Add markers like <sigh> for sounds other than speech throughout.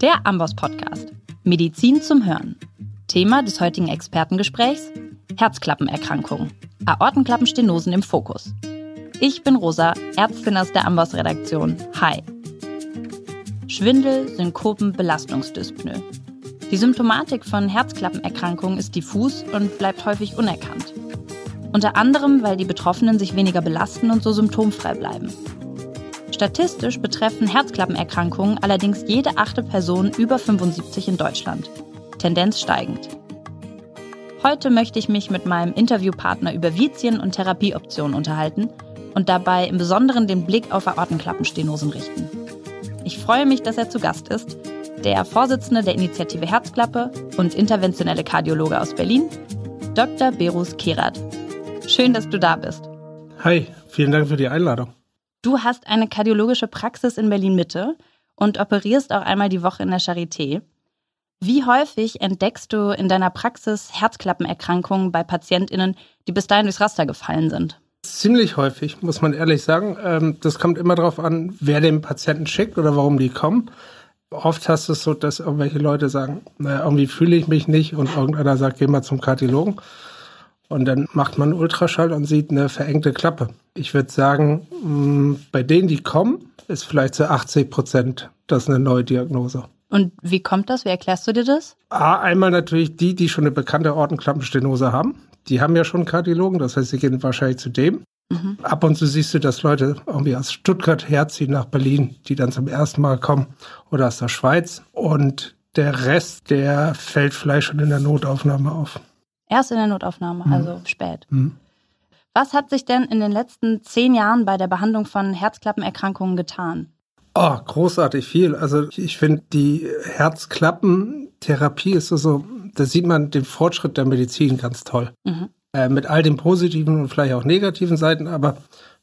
Der Amboss Podcast. Medizin zum Hören. Thema des heutigen Expertengesprächs: Herzklappenerkrankungen. Aortenklappenstenosen im Fokus. Ich bin Rosa, Ärztin aus der Amboss Redaktion. Hi. Schwindel, Synkopen, Belastungsdyspnoe. Die Symptomatik von Herzklappenerkrankungen ist diffus und bleibt häufig unerkannt. Unter anderem, weil die Betroffenen sich weniger belasten und so symptomfrei bleiben. Statistisch betreffen Herzklappenerkrankungen allerdings jede achte Person über 75 in Deutschland. Tendenz steigend. Heute möchte ich mich mit meinem Interviewpartner über Vizien und Therapieoptionen unterhalten und dabei im Besonderen den Blick auf Aortenklappenstenosen richten. Ich freue mich, dass er zu Gast ist, der Vorsitzende der Initiative Herzklappe und interventionelle Kardiologe aus Berlin, Dr. Berus Kerat. Schön, dass du da bist. Hi, vielen Dank für die Einladung. Du hast eine kardiologische Praxis in Berlin-Mitte und operierst auch einmal die Woche in der Charité. Wie häufig entdeckst du in deiner Praxis Herzklappenerkrankungen bei PatientInnen, die bis dahin durchs Raster gefallen sind? Ziemlich häufig, muss man ehrlich sagen. Ähm, das kommt immer darauf an, wer den Patienten schickt oder warum die kommen. Oft hast du es so, dass irgendwelche Leute sagen, naja, irgendwie fühle ich mich nicht und irgendeiner sagt, geh mal zum Kardiologen. Und dann macht man Ultraschall und sieht eine verengte Klappe. Ich würde sagen, mm, bei denen, die kommen, ist vielleicht zu 80 Prozent das eine neue Diagnose. Und wie kommt das? Wie erklärst du dir das? A, einmal natürlich die, die schon eine bekannte Ortenklappenstenose haben. Die haben ja schon einen Kardiologen, das heißt, sie gehen wahrscheinlich zu dem. Mhm. Ab und zu siehst du, dass Leute irgendwie aus Stuttgart herziehen nach Berlin, die dann zum ersten Mal kommen oder aus der Schweiz. Und der Rest, der fällt vielleicht schon in der Notaufnahme auf. Erst in der Notaufnahme, mhm. also spät. Mhm. Was hat sich denn in den letzten zehn Jahren bei der Behandlung von Herzklappenerkrankungen getan? Oh, großartig viel. Also ich finde, die Herzklappentherapie ist so, so, da sieht man den Fortschritt der Medizin ganz toll. Mhm. Äh, mit all den positiven und vielleicht auch negativen Seiten, aber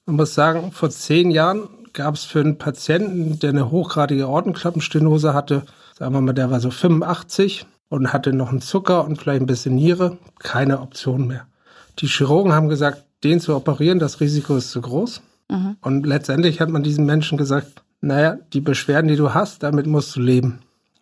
man muss sagen, vor zehn Jahren gab es für einen Patienten, der eine hochgradige Ortenklappenstenose hatte, sagen wir mal, der war so 85, und hatte noch einen Zucker und vielleicht ein bisschen Niere, keine Option mehr. Die Chirurgen haben gesagt, den zu operieren, das Risiko ist zu groß. Mhm. Und letztendlich hat man diesen Menschen gesagt, naja, die Beschwerden, die du hast, damit musst du leben.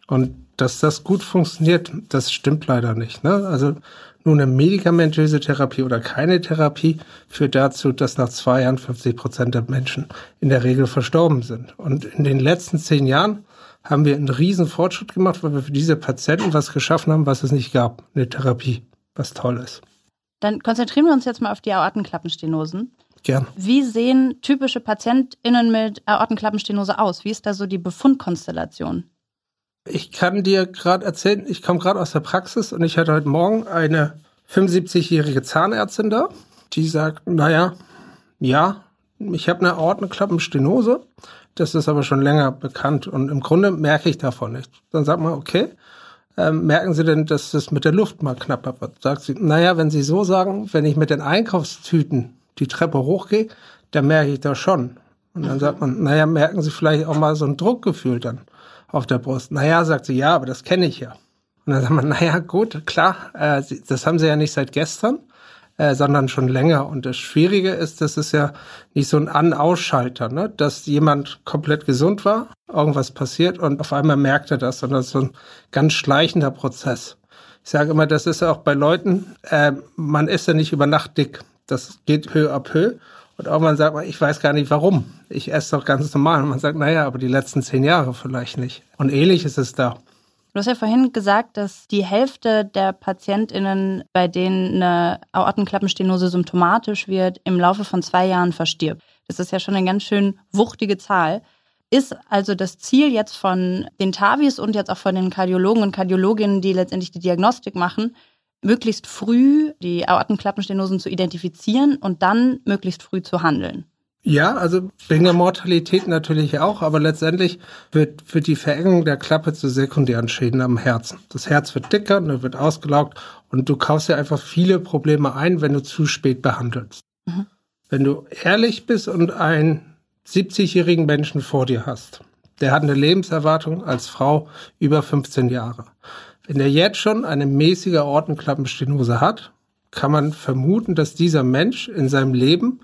Und dass das gut funktioniert, das stimmt leider nicht. Ne? Also nur eine medikamentöse Therapie oder keine Therapie führt dazu, dass nach zwei Jahren 50 Prozent der Menschen in der Regel verstorben sind. Und in den letzten zehn Jahren haben wir einen riesen Fortschritt gemacht, weil wir für diese Patienten was geschaffen haben, was es nicht gab. Eine Therapie, was toll ist. Dann konzentrieren wir uns jetzt mal auf die Aortenklappenstenosen. Gern. Wie sehen typische PatientInnen mit Aortenklappenstenose aus? Wie ist da so die Befundkonstellation? Ich kann dir gerade erzählen, ich komme gerade aus der Praxis und ich hatte heute Morgen eine 75-jährige Zahnärztin da, die sagt, naja, ja, ich habe eine Aortenklappenstenose das ist aber schon länger bekannt und im Grunde merke ich davon nichts. Dann sagt man, okay, ähm, merken Sie denn, dass das mit der Luft mal knapper wird? Sagt sie, naja, wenn Sie so sagen, wenn ich mit den Einkaufstüten die Treppe hochgehe, dann merke ich das schon. Und dann sagt man, naja, merken Sie vielleicht auch mal so ein Druckgefühl dann auf der Brust. Naja, sagt sie, ja, aber das kenne ich ja. Und dann sagt man, naja, gut, klar, äh, das haben Sie ja nicht seit gestern äh, sondern schon länger. Und das Schwierige ist, das ist ja nicht so ein An-Ausschalter, ne? dass jemand komplett gesund war, irgendwas passiert und auf einmal merkt er das, sondern so ein ganz schleichender Prozess. Ich sage immer, das ist ja auch bei Leuten, äh, man ist ja nicht über Nacht dick. Das geht Höhe ab Höhe. Und irgendwann sagt man, ich weiß gar nicht warum. Ich esse doch ganz normal. Und man sagt, naja, aber die letzten zehn Jahre vielleicht nicht. Und ähnlich ist es da. Du hast ja vorhin gesagt, dass die Hälfte der PatientInnen, bei denen eine Aortenklappenstenose symptomatisch wird, im Laufe von zwei Jahren verstirbt. Das ist ja schon eine ganz schön wuchtige Zahl. Ist also das Ziel jetzt von den Tavis und jetzt auch von den Kardiologen und Kardiologinnen, die letztendlich die Diagnostik machen, möglichst früh die Aortenklappenstenosen zu identifizieren und dann möglichst früh zu handeln? Ja, also wegen der Mortalität natürlich auch, aber letztendlich wird, wird die Verengung der Klappe zu sekundären Schäden am Herzen. Das Herz wird dicker, und wird ausgelaugt und du kaufst ja einfach viele Probleme ein, wenn du zu spät behandelst. Mhm. Wenn du ehrlich bist und einen 70-jährigen Menschen vor dir hast, der hat eine Lebenserwartung als Frau über 15 Jahre. Wenn der jetzt schon eine mäßige Ortenklappenstenose hat, kann man vermuten, dass dieser Mensch in seinem Leben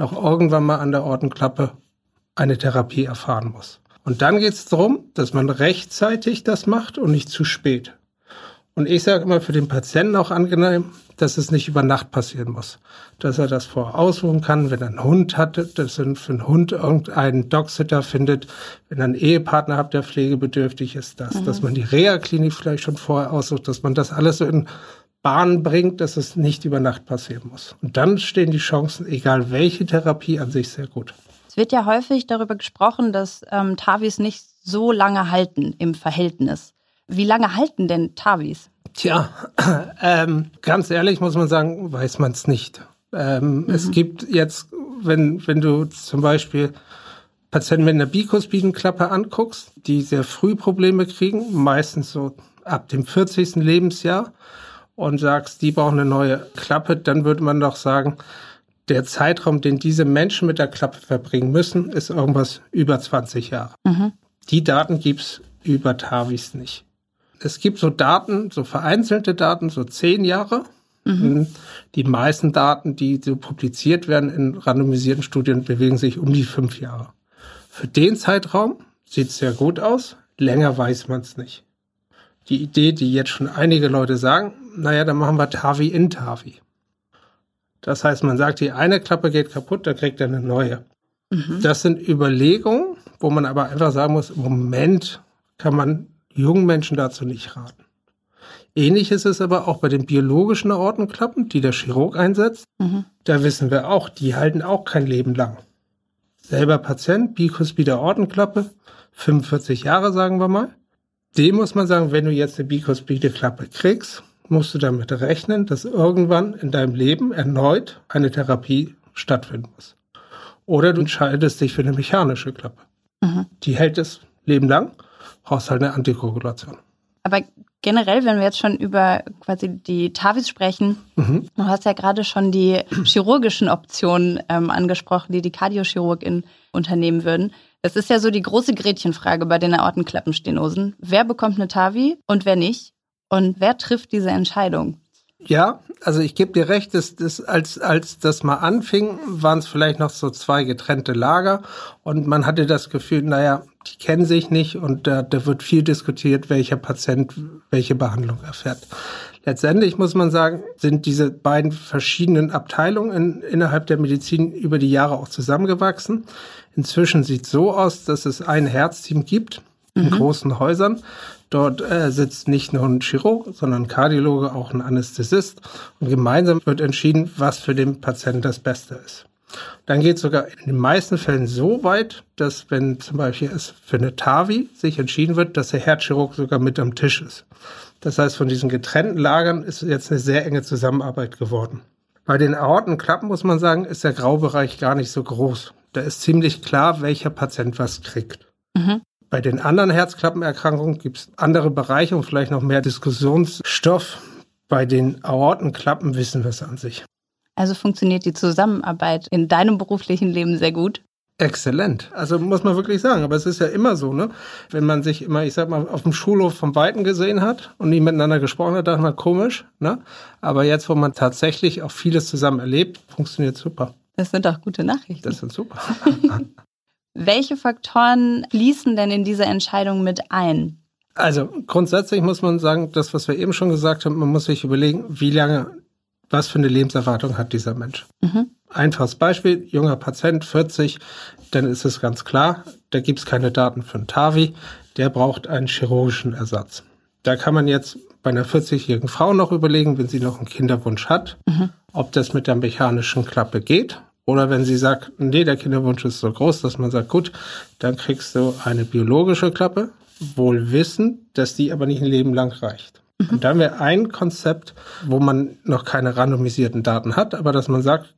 noch irgendwann mal an der Ortenklappe eine Therapie erfahren muss. Und dann geht es darum, dass man rechtzeitig das macht und nicht zu spät. Und ich sage immer für den Patienten auch angenehm, dass es nicht über Nacht passieren muss. Dass er das vorher ausruhen kann, wenn er einen Hund hat, dass er für einen Hund irgendeinen Dogsitter findet, wenn er einen Ehepartner hat, der pflegebedürftig ist, das, mhm. dass man die Reha-Klinik vielleicht schon vorher aussucht, dass man das alles so in Bahn bringt, dass es nicht über Nacht passieren muss. Und dann stehen die Chancen, egal welche Therapie, an sich sehr gut. Es wird ja häufig darüber gesprochen, dass ähm, Tavis nicht so lange halten im Verhältnis. Wie lange halten denn Tavis? Tja, <clears throat> ähm, ganz ehrlich muss man sagen, weiß man es nicht. Ähm, mhm. Es gibt jetzt, wenn, wenn du zum Beispiel Patienten mit einer Bikuspidlenklappe anguckst, die sehr früh Probleme kriegen, meistens so ab dem 40. Lebensjahr, und sagst, die brauchen eine neue Klappe, dann würde man doch sagen, der Zeitraum, den diese Menschen mit der Klappe verbringen müssen, ist irgendwas über 20 Jahre. Mhm. Die Daten gibt's über Tavis nicht. Es gibt so Daten, so vereinzelte Daten, so zehn Jahre. Mhm. Die meisten Daten, die so publiziert werden in randomisierten Studien, bewegen sich um die fünf Jahre. Für den Zeitraum sieht es sehr gut aus. Länger weiß man es nicht. Die Idee, die jetzt schon einige Leute sagen, naja, dann machen wir Tavi in Tavi. Das heißt, man sagt, die eine Klappe geht kaputt, da kriegt er eine neue. Mhm. Das sind Überlegungen, wo man aber einfach sagen muss, im Moment kann man jungen Menschen dazu nicht raten. Ähnlich ist es aber auch bei den biologischen Aortenklappen, die der Chirurg einsetzt. Mhm. Da wissen wir auch, die halten auch kein Leben lang. Selber Patient, bikuspide Aortenklappe, 45 Jahre sagen wir mal. Dem muss man sagen, wenn du jetzt eine bikuspide Klappe kriegst, musst du damit rechnen, dass irgendwann in deinem Leben erneut eine Therapie stattfinden muss. Oder du entscheidest dich für eine mechanische Klappe. Mhm. Die hält das Leben lang, brauchst halt eine Antikoagulation. Aber generell, wenn wir jetzt schon über quasi die TAVIs sprechen, mhm. du hast ja gerade schon die chirurgischen Optionen ähm, angesprochen, die die Kardiochirurgin unternehmen würden. Das ist ja so die große Gretchenfrage bei den Aortenklappenstenosen. Wer bekommt eine TAVI und wer nicht? Und wer trifft diese Entscheidung? Ja, also ich gebe dir recht, dass, dass als, als das mal anfing, waren es vielleicht noch so zwei getrennte Lager und man hatte das Gefühl, naja, die kennen sich nicht und da, da wird viel diskutiert, welcher Patient welche Behandlung erfährt. Letztendlich muss man sagen, sind diese beiden verschiedenen Abteilungen in, innerhalb der Medizin über die Jahre auch zusammengewachsen. Inzwischen sieht es so aus, dass es ein Herzteam gibt in mhm. großen Häusern. Dort äh, sitzt nicht nur ein Chirurg, sondern ein Kardiologe, auch ein Anästhesist. Und gemeinsam wird entschieden, was für den Patienten das Beste ist. Dann geht es sogar in den meisten Fällen so weit, dass wenn zum Beispiel es für eine TAVI sich entschieden wird, dass der Herzchirurg sogar mit am Tisch ist. Das heißt, von diesen getrennten Lagern ist jetzt eine sehr enge Zusammenarbeit geworden. Bei den Aortenklappen muss man sagen, ist der Graubereich gar nicht so groß. Da ist ziemlich klar, welcher Patient was kriegt. Mhm. Bei den anderen Herzklappenerkrankungen gibt es andere Bereiche und vielleicht noch mehr Diskussionsstoff. Bei den Aortenklappen wissen wir es an sich. Also funktioniert die Zusammenarbeit in deinem beruflichen Leben sehr gut? Exzellent. Also muss man wirklich sagen. Aber es ist ja immer so, ne? Wenn man sich immer, ich sag mal, auf dem Schulhof vom Weiten gesehen hat und nie miteinander gesprochen hat, dachte man komisch, ne? Aber jetzt, wo man tatsächlich auch vieles zusammen erlebt, funktioniert super. Das sind doch gute Nachrichten. Das sind super. <laughs> Welche Faktoren fließen denn in diese Entscheidung mit ein? Also grundsätzlich muss man sagen, das, was wir eben schon gesagt haben, man muss sich überlegen, wie lange, was für eine Lebenserwartung hat dieser Mensch. Mhm. Einfaches Beispiel, junger Patient, 40, dann ist es ganz klar, da gibt es keine Daten für einen TAVI, der braucht einen chirurgischen Ersatz. Da kann man jetzt bei einer 40-jährigen Frau noch überlegen, wenn sie noch einen Kinderwunsch hat, mhm. ob das mit der mechanischen Klappe geht oder wenn sie sagt, nee, der Kinderwunsch ist so groß, dass man sagt, gut, dann kriegst du eine biologische Klappe, wohl wissen, dass die aber nicht ein Leben lang reicht. Mhm. Und dann wäre ein Konzept, wo man noch keine randomisierten Daten hat, aber dass man sagt,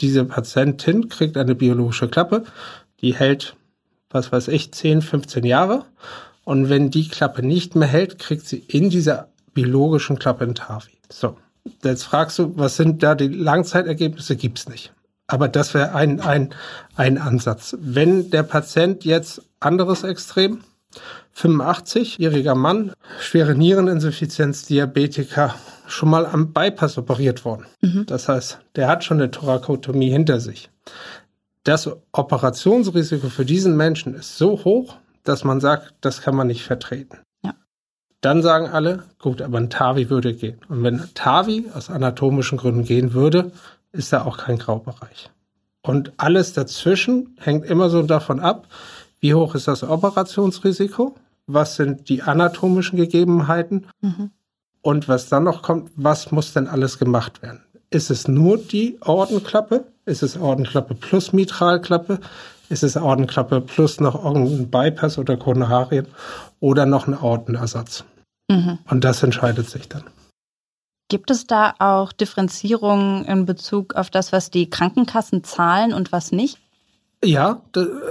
diese Patientin kriegt eine biologische Klappe, die hält, was weiß ich, 10, 15 Jahre. Und wenn die Klappe nicht mehr hält, kriegt sie in dieser biologischen Klappe ein TAVI. So. Jetzt fragst du, was sind da die Langzeitergebnisse? Gibt's nicht. Aber das wäre ein, ein, ein Ansatz. Wenn der Patient jetzt anderes Extrem, 85-jähriger Mann, schwere Niereninsuffizienz, Diabetiker, schon mal am Bypass operiert worden. Mhm. Das heißt, der hat schon eine Thorakotomie hinter sich. Das Operationsrisiko für diesen Menschen ist so hoch, dass man sagt, das kann man nicht vertreten. Ja. Dann sagen alle, gut, aber ein TAVI würde gehen. Und wenn ein TAVI aus anatomischen Gründen gehen würde, ist da auch kein Graubereich. Und alles dazwischen hängt immer so davon ab, wie hoch ist das Operationsrisiko, was sind die anatomischen Gegebenheiten Mhm. und was dann noch kommt, was muss denn alles gemacht werden? Ist es nur die Ordenklappe? Ist es Ordenklappe plus Mitralklappe? Ist es Ordenklappe plus noch irgendein Bypass oder Koronarien oder noch ein Ordenersatz? Mhm. Und das entscheidet sich dann. Gibt es da auch Differenzierungen in Bezug auf das, was die Krankenkassen zahlen und was nicht? Ja,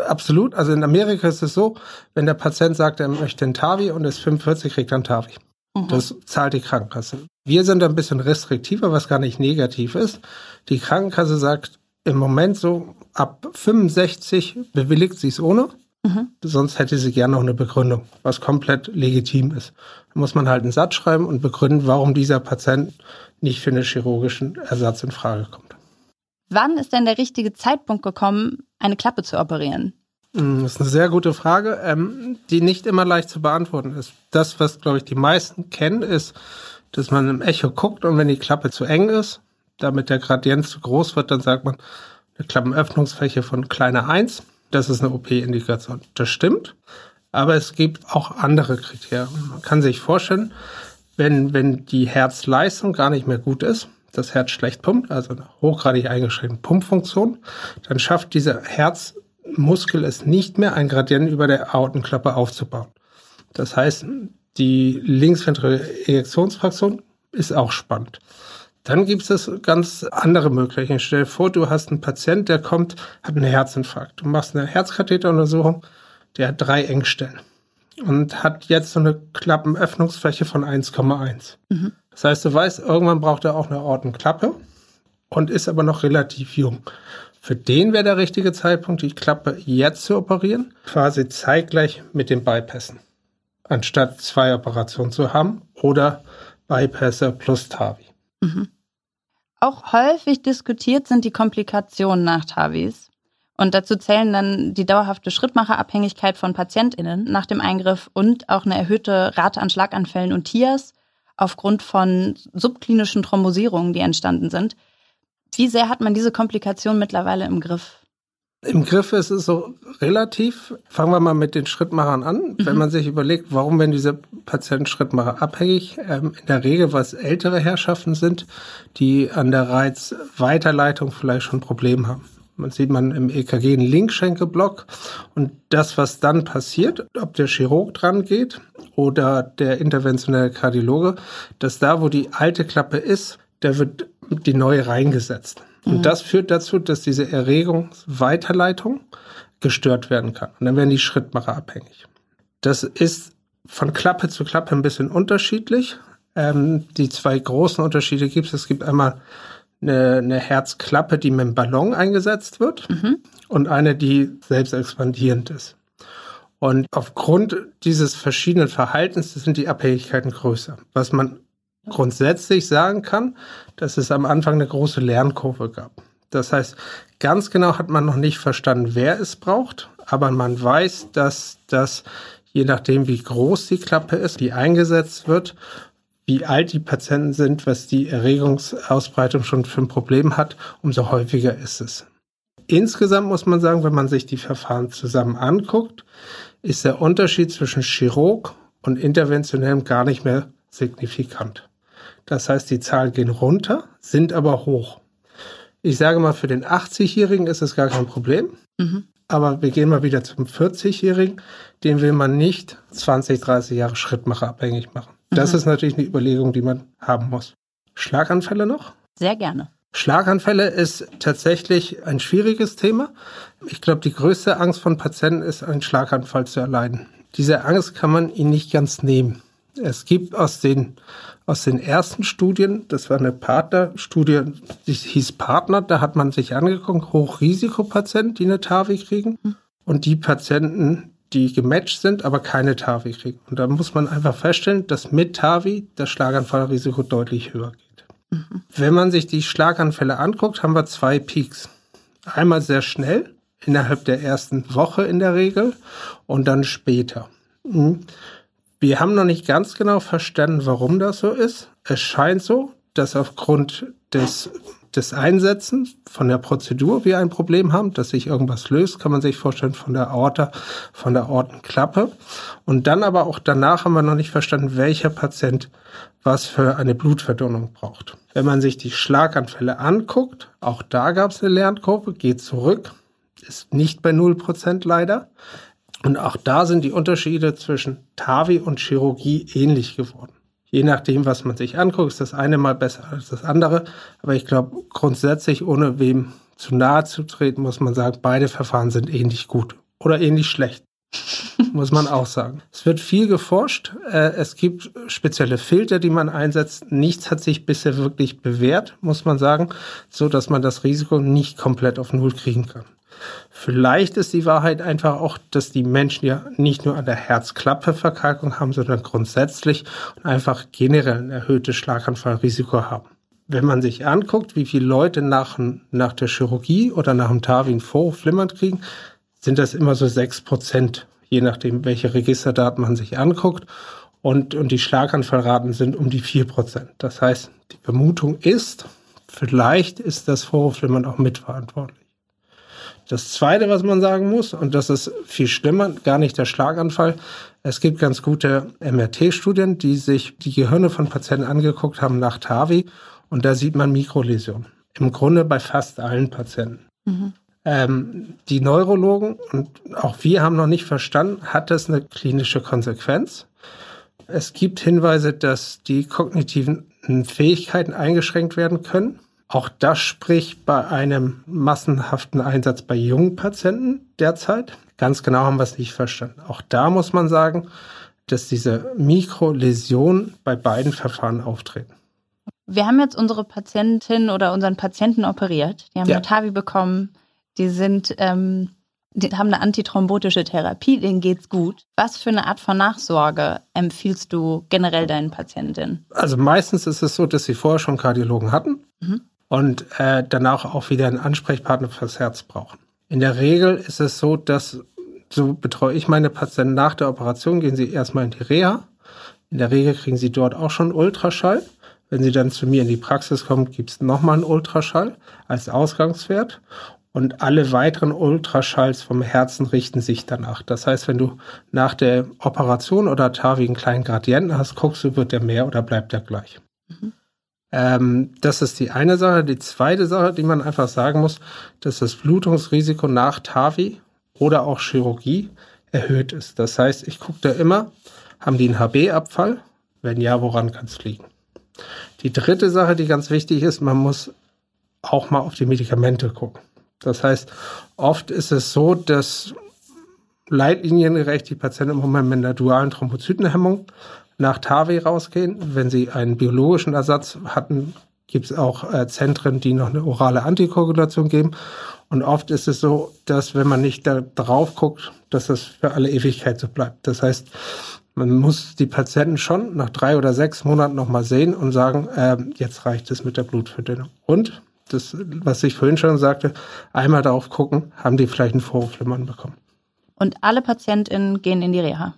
absolut. Also in Amerika ist es so, wenn der Patient sagt, er möchte einen TAVI und ist 45, kriegt er einen TAVI. Mhm. Das zahlt die Krankenkasse. Wir sind ein bisschen restriktiver, was gar nicht negativ ist. Die Krankenkasse sagt im Moment so, ab 65 bewilligt sie es ohne. Mhm. Sonst hätte sie gerne noch eine Begründung, was komplett legitim ist. Da muss man halt einen Satz schreiben und begründen, warum dieser Patient nicht für einen chirurgischen Ersatz in Frage kommt. Wann ist denn der richtige Zeitpunkt gekommen, eine Klappe zu operieren? Mm, Das ist eine sehr gute Frage, ähm, die nicht immer leicht zu beantworten ist. Das, was, glaube ich, die meisten kennen, ist, dass man im Echo guckt und wenn die Klappe zu eng ist, damit der Gradient zu groß wird, dann sagt man eine Klappenöffnungsfläche von kleiner 1. Das ist eine OP-Indikation. Das stimmt. Aber es gibt auch andere Kriterien. Man kann sich vorstellen, wenn, wenn die Herzleistung gar nicht mehr gut ist, das Herz schlecht pumpt, also eine hochgradig eingeschränkte Pumpfunktion, dann schafft dieser Herzmuskel es nicht mehr, ein Gradient über der Aortenklappe aufzubauen. Das heißt, die linksventrale Ejektionsfraktion ist auch spannend. Dann gibt es ganz andere Möglichkeiten. Stell dir vor, du hast einen Patient, der kommt, hat einen Herzinfarkt. Du machst eine Herzkatheteruntersuchung, der hat drei Engstellen und hat jetzt so eine Klappenöffnungsfläche von 1,1. Mhm. Das heißt, du weißt, irgendwann braucht er auch eine Ortenklappe und ist aber noch relativ jung. Für den wäre der richtige Zeitpunkt, die Klappe jetzt zu operieren, quasi zeitgleich mit dem Bypassen, anstatt zwei Operationen zu haben oder Bypasser plus TAVI. Mhm. Auch häufig diskutiert sind die Komplikationen nach TAVIs. Und dazu zählen dann die dauerhafte Schrittmacherabhängigkeit von PatientInnen nach dem Eingriff und auch eine erhöhte Rate an Schlaganfällen und TIAs aufgrund von subklinischen Thrombosierungen, die entstanden sind. Wie sehr hat man diese Komplikation mittlerweile im Griff? Im Griff ist es so relativ. Fangen wir mal mit den Schrittmachern an. Wenn man sich überlegt, warum werden diese Patienten Schrittmacher abhängig? Ähm, in der Regel, es ältere Herrschaften sind, die an der Reizweiterleitung vielleicht schon Probleme haben. Man sieht man im EKG einen Linkschenkelblock und das, was dann passiert, ob der Chirurg dran geht oder der interventionelle Kardiologe, dass da, wo die alte Klappe ist, da wird die neue reingesetzt. Und das führt dazu, dass diese Erregungsweiterleitung gestört werden kann. Und dann werden die Schrittmacher abhängig. Das ist von Klappe zu Klappe ein bisschen unterschiedlich. Ähm, die zwei großen Unterschiede gibt es. Es gibt einmal eine, eine Herzklappe, die mit dem Ballon eingesetzt wird Mhm. und eine, die selbst expandierend ist. Und aufgrund dieses verschiedenen Verhaltens sind die Abhängigkeiten größer. Was man grundsätzlich sagen kann, dass es am Anfang eine große Lernkurve gab. Das heißt, ganz genau hat man noch nicht verstanden, wer es braucht, aber man weiß, dass das, je nachdem, wie groß die Klappe ist, die eingesetzt wird, wie alt die Patienten sind, was die Erregungsausbreitung schon für ein Problem hat, umso häufiger ist es. Insgesamt muss man sagen, wenn man sich die Verfahren zusammen anguckt, ist der Unterschied zwischen Chirurg und interventionellem gar nicht mehr signifikant. Das heißt, die Zahlen gehen runter, sind aber hoch. Ich sage mal, für den 80-Jährigen ist es gar kein Problem. Mhm. Aber wir gehen mal wieder zum 40-Jährigen. Den will man nicht 20, 30 Jahre Schrittmacher abhängig machen. Das Mhm. ist natürlich eine Überlegung, die man haben muss. Schlaganfälle noch? Sehr gerne. Schlaganfälle ist tatsächlich ein schwieriges Thema. Ich glaube, die größte Angst von Patienten ist, einen Schlaganfall zu erleiden. Diese Angst kann man ihnen nicht ganz nehmen. Es gibt aus den, aus den ersten Studien, das war eine Partnerstudie, die hieß Partner, da hat man sich angeguckt, Hochrisikopatienten, die eine TAVI kriegen und die Patienten, die gematcht sind, aber keine TAVI kriegen. Und da muss man einfach feststellen, dass mit TAVI das Schlaganfallrisiko deutlich höher geht. Wenn man sich die Schlaganfälle anguckt, haben wir zwei Peaks. Einmal sehr schnell, innerhalb der ersten Woche in der Regel und dann später. Hm. Wir haben noch nicht ganz genau verstanden, warum das so ist. Es scheint so, dass aufgrund des, des Einsetzens von der Prozedur wir ein Problem haben, dass sich irgendwas löst, kann man sich vorstellen, von der Aorta, von der Aortenklappe. Und dann aber auch danach haben wir noch nicht verstanden, welcher Patient was für eine Blutverdünnung braucht. Wenn man sich die Schlaganfälle anguckt, auch da gab es eine Lernkurve, geht zurück, ist nicht bei 0% leider. Und auch da sind die Unterschiede zwischen TAVI und Chirurgie ähnlich geworden. Je nachdem, was man sich anguckt, ist das eine mal besser als das andere. Aber ich glaube, grundsätzlich, ohne wem zu nahe zu treten, muss man sagen, beide Verfahren sind ähnlich gut oder ähnlich schlecht. <laughs> muss man auch sagen. Es wird viel geforscht. Äh, es gibt spezielle Filter, die man einsetzt. Nichts hat sich bisher wirklich bewährt, muss man sagen, so dass man das Risiko nicht komplett auf Null kriegen kann. Vielleicht ist die Wahrheit einfach auch, dass die Menschen ja nicht nur an der Herzklappeverkalkung haben, sondern grundsätzlich und einfach generell ein erhöhtes Schlaganfallrisiko haben. Wenn man sich anguckt, wie viele Leute nach, nach der Chirurgie oder nach dem Tarvin Flimmern kriegen, sind das immer so sechs Prozent, je nachdem, welche Registerdaten man sich anguckt. Und, und die Schlaganfallraten sind um die vier Prozent. Das heißt, die Vermutung ist, vielleicht ist das Vorhofflimmern auch mitverantwortlich. Das Zweite, was man sagen muss, und das ist viel schlimmer, gar nicht der Schlaganfall. Es gibt ganz gute MRT-Studien, die sich die Gehirne von Patienten angeguckt haben nach TAVI und da sieht man Mikroläsionen. Im Grunde bei fast allen Patienten. Mhm. Ähm, die Neurologen und auch wir haben noch nicht verstanden, hat das eine klinische Konsequenz? Es gibt Hinweise, dass die kognitiven Fähigkeiten eingeschränkt werden können. Auch das spricht bei einem massenhaften Einsatz bei jungen Patienten derzeit. Ganz genau haben wir es nicht verstanden. Auch da muss man sagen, dass diese Mikroläsionen bei beiden Verfahren auftreten. Wir haben jetzt unsere Patientin oder unseren Patienten operiert. Die haben ja. Tavi bekommen. Die sind, ähm, die haben eine antithrombotische Therapie. Denen geht's gut. Was für eine Art von Nachsorge empfiehlst du generell deinen Patientinnen? Also meistens ist es so, dass sie vorher schon Kardiologen hatten. Mhm und äh, danach auch wieder einen Ansprechpartner fürs Herz brauchen. In der Regel ist es so, dass so betreue ich meine Patienten nach der Operation, gehen sie erstmal in die Reha. In der Regel kriegen sie dort auch schon Ultraschall. Wenn sie dann zu mir in die Praxis kommen, gibt es nochmal einen Ultraschall als Ausgangswert. Und alle weiteren Ultraschalls vom Herzen richten sich danach. Das heißt, wenn du nach der Operation oder TAVI einen kleinen Gradienten hast, guckst du, wird der mehr oder bleibt der gleich. Mhm. Ähm, das ist die eine Sache. Die zweite Sache, die man einfach sagen muss, dass das Blutungsrisiko nach TAVI oder auch Chirurgie erhöht ist. Das heißt, ich gucke da immer, haben die einen HB-Abfall? Wenn ja, woran kann es liegen? Die dritte Sache, die ganz wichtig ist, man muss auch mal auf die Medikamente gucken. Das heißt, oft ist es so, dass leitliniengerecht die Patienten im Moment mit einer dualen Thrombozytenhemmung nach TAVI rausgehen. Wenn Sie einen biologischen Ersatz hatten, gibt es auch äh, Zentren, die noch eine orale Antikoagulation geben. Und oft ist es so, dass wenn man nicht da drauf guckt, dass das für alle Ewigkeit so bleibt. Das heißt, man muss die Patienten schon nach drei oder sechs Monaten nochmal sehen und sagen, äh, jetzt reicht es mit der Blutverdünnung. Und das, was ich vorhin schon sagte, einmal darauf gucken, haben die vielleicht einen Vorhofflimmern bekommen. Und alle PatientInnen gehen in die Reha?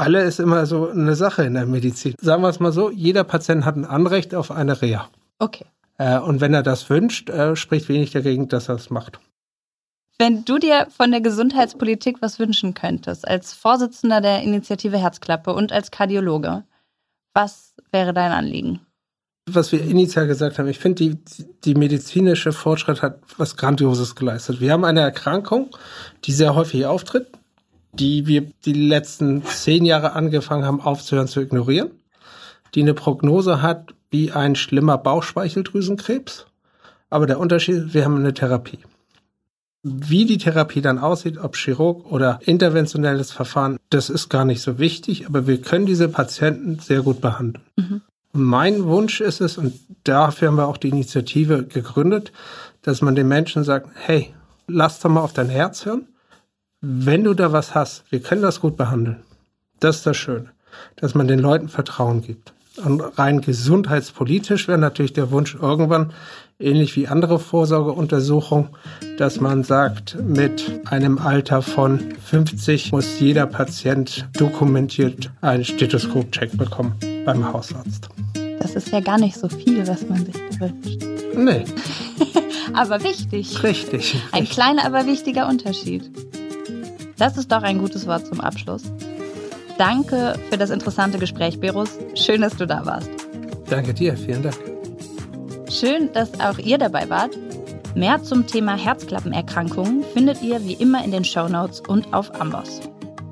Alle ist immer so eine Sache in der Medizin. Sagen wir es mal so, jeder Patient hat ein Anrecht auf eine Reha. Okay. Äh, und wenn er das wünscht, äh, spricht wenig dagegen, dass er es macht. Wenn du dir von der Gesundheitspolitik was wünschen könntest, als Vorsitzender der Initiative Herzklappe und als Kardiologe, was wäre dein Anliegen? Was wir initial gesagt haben, ich finde, die, die medizinische Fortschritt hat was Grandioses geleistet. Wir haben eine Erkrankung, die sehr häufig auftritt, die wir die letzten zehn Jahre angefangen haben aufzuhören zu ignorieren, die eine Prognose hat wie ein schlimmer Bauchspeicheldrüsenkrebs. Aber der Unterschied ist, wir haben eine Therapie. Wie die Therapie dann aussieht, ob Chirurg oder interventionelles Verfahren, das ist gar nicht so wichtig, aber wir können diese Patienten sehr gut behandeln. Mhm. Mein Wunsch ist es, und dafür haben wir auch die Initiative gegründet, dass man den Menschen sagt, hey, lass doch mal auf dein Herz hören wenn du da was hast, wir können das gut behandeln. Das ist das Schöne, dass man den Leuten Vertrauen gibt. Und rein gesundheitspolitisch wäre natürlich der Wunsch irgendwann, ähnlich wie andere Vorsorgeuntersuchungen, dass man sagt, mit einem Alter von 50 muss jeder Patient dokumentiert einen Stethoskop-Check bekommen beim Hausarzt. Das ist ja gar nicht so viel, was man sich wünscht. Nee. <laughs> aber wichtig. Richtig. Ein kleiner, aber wichtiger Unterschied. Das ist doch ein gutes Wort zum Abschluss. Danke für das interessante Gespräch, Berus. Schön, dass du da warst. Danke dir, vielen Dank. Schön, dass auch ihr dabei wart. Mehr zum Thema Herzklappenerkrankungen findet ihr wie immer in den Show Notes und auf Amboss.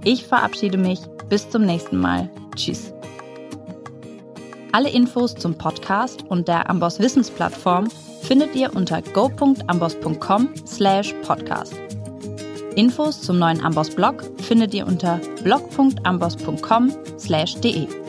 Ich verabschiede mich. Bis zum nächsten Mal. Tschüss. Alle Infos zum Podcast und der Amboss Wissensplattform findet ihr unter go.amboss.com/podcast. Infos zum neuen Amboss Blog findet ihr unter blog.amboss.com/de.